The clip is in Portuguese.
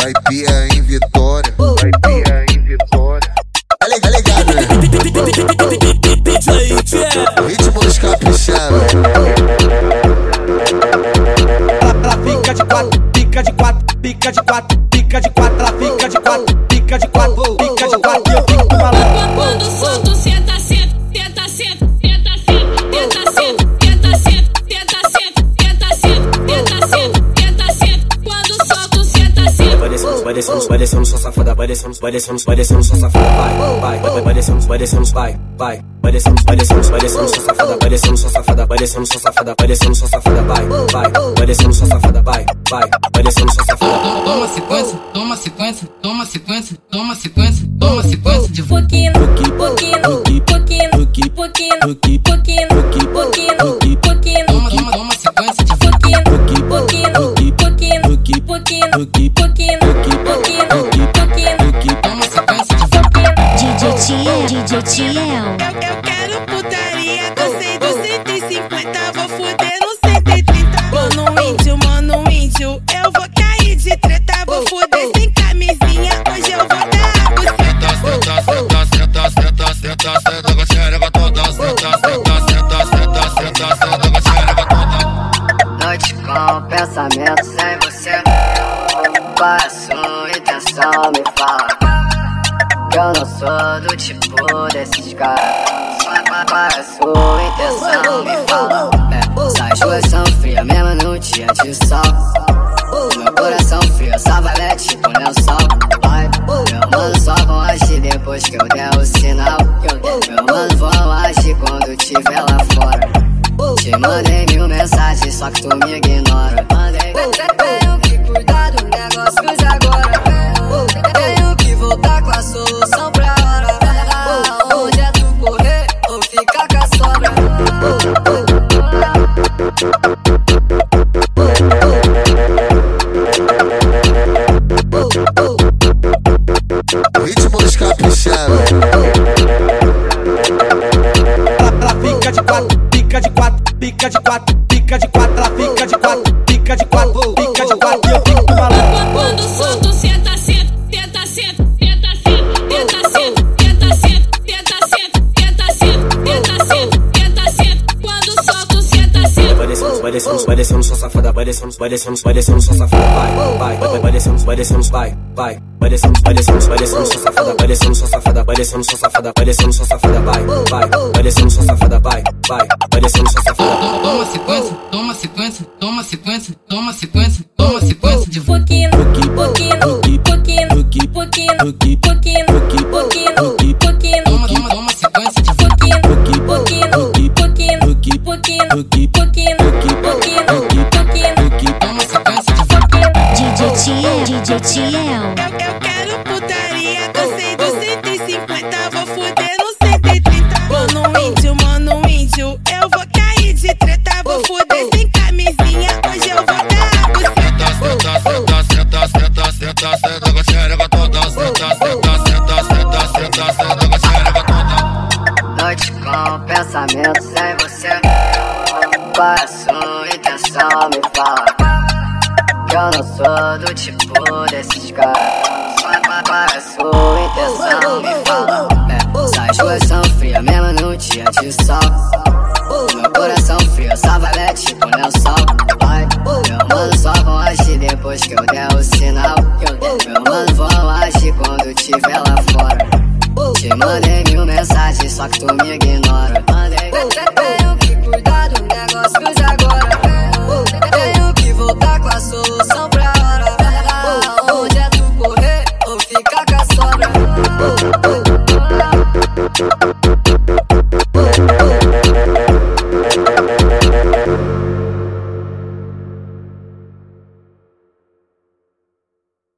vai pia em Vitória. Vai pia em Vitória. Tá ligado, né? Ritmo dos caprichados. Ela fica de quatro, fica de quatro, fica de quatro, fica de quatro, ela fica de quatro, fica de quatro, fica de quatro, e eu fico maluco. Descendo, vai descendo, sua safada, vai descendo, vai descendo, vai descendo, sua safada, vai, vai, vai, vai descendo, vai descendo, vai, vai, vai descendo, vai descendo, vai descendo, sua safada, vai descendo, sua safada, vai descendo, sua safada, vai descendo, sua safada, vai, vai, vai descendo, sua safada, vai, vai, vai descendo, sua safada. Toma sequência, toma sequência, toma sequência, toma sequência, toma sequência de Pouquinho, pouquinho, pouquinho, pouquinho, pouquinho, pouquinho, pouquinho, pouquinho. toma, toma, toma sequência de pouquinho, pouquinho, pouquinho, pouquinho, pouquinho, pouquinho, pouquinho, Tiel. Eu quero putaria, cansei dos 150, vou fuder no 130. Mano índio, mano índio, eu vou cair de treta, vou fuder sem camisinha, hoje eu vou dar a buceta. Senta, senta, senta, senta, senta, senta com a xereca toda. Senta, senta, senta, senta, senta, senta com a xereca toda. Noite com pensamento sem você. É sua intenção? Me fala. Que eu não sou do tipo desses caras. Qual é a sua intenção? Me fala. É, essas ruas são frias, mesmo no dia de sol. Meu coração frio, só vai tipo lençol. Ai, meu mano só vão agir depois que eu der o sinal. Meu mano vão agir quando tiver lá fora. Te mandei mil mensagens, só que tu me de quatro, fica de quatro, fica de quatro, fica de quatro, ela fica de quatro, Vai descendo, vai descendo, sua safada, vai descendo, vai descendo, vai descendo, sua safada, vai, vai, vai, vai descendo, vai descendo, vai, vai, vai descendo, vai descendo, vai descendo, sua safada, vai descendo, sua safada, vai descendo, sua safada, vai descendo, sua safada, vai, vai, vai descendo, sua safada, vai, vai, vai descendo, sua safada. Toma sequência, toma sequência, toma sequência, toma sequência, toma sequência de Pouquinho, pouquinho, pouquinho, pouquinho, pouquinho, pouquinho, pouquinho, DJ Tiel. Eu quero putaria, cansei dos 150, vou fuder no 130. Mano índio, mano índio, eu vou cair de treta, vou fuder sem camisinha, hoje eu vou dar a buceta. Senta, senta, senta, senta, senta, senta com a xereca toda. Senta, senta, senta, senta, senta, senta com a xereca toda. Noite com pensamento sem você. Qual é a sua intenção? Me fala. Eu não sou do tipo desses caras. Qual é a sua intenção? Me fala. Essas ruas são frias, mesmo no dia de sol. Meu coração frio, vai tipo lençol. Ai, meu mano só vão agir depois que eu der o sinal. Meu mano vão agir quando tiver lá fora. Te mandei mil mensagens, só que tu me ignora.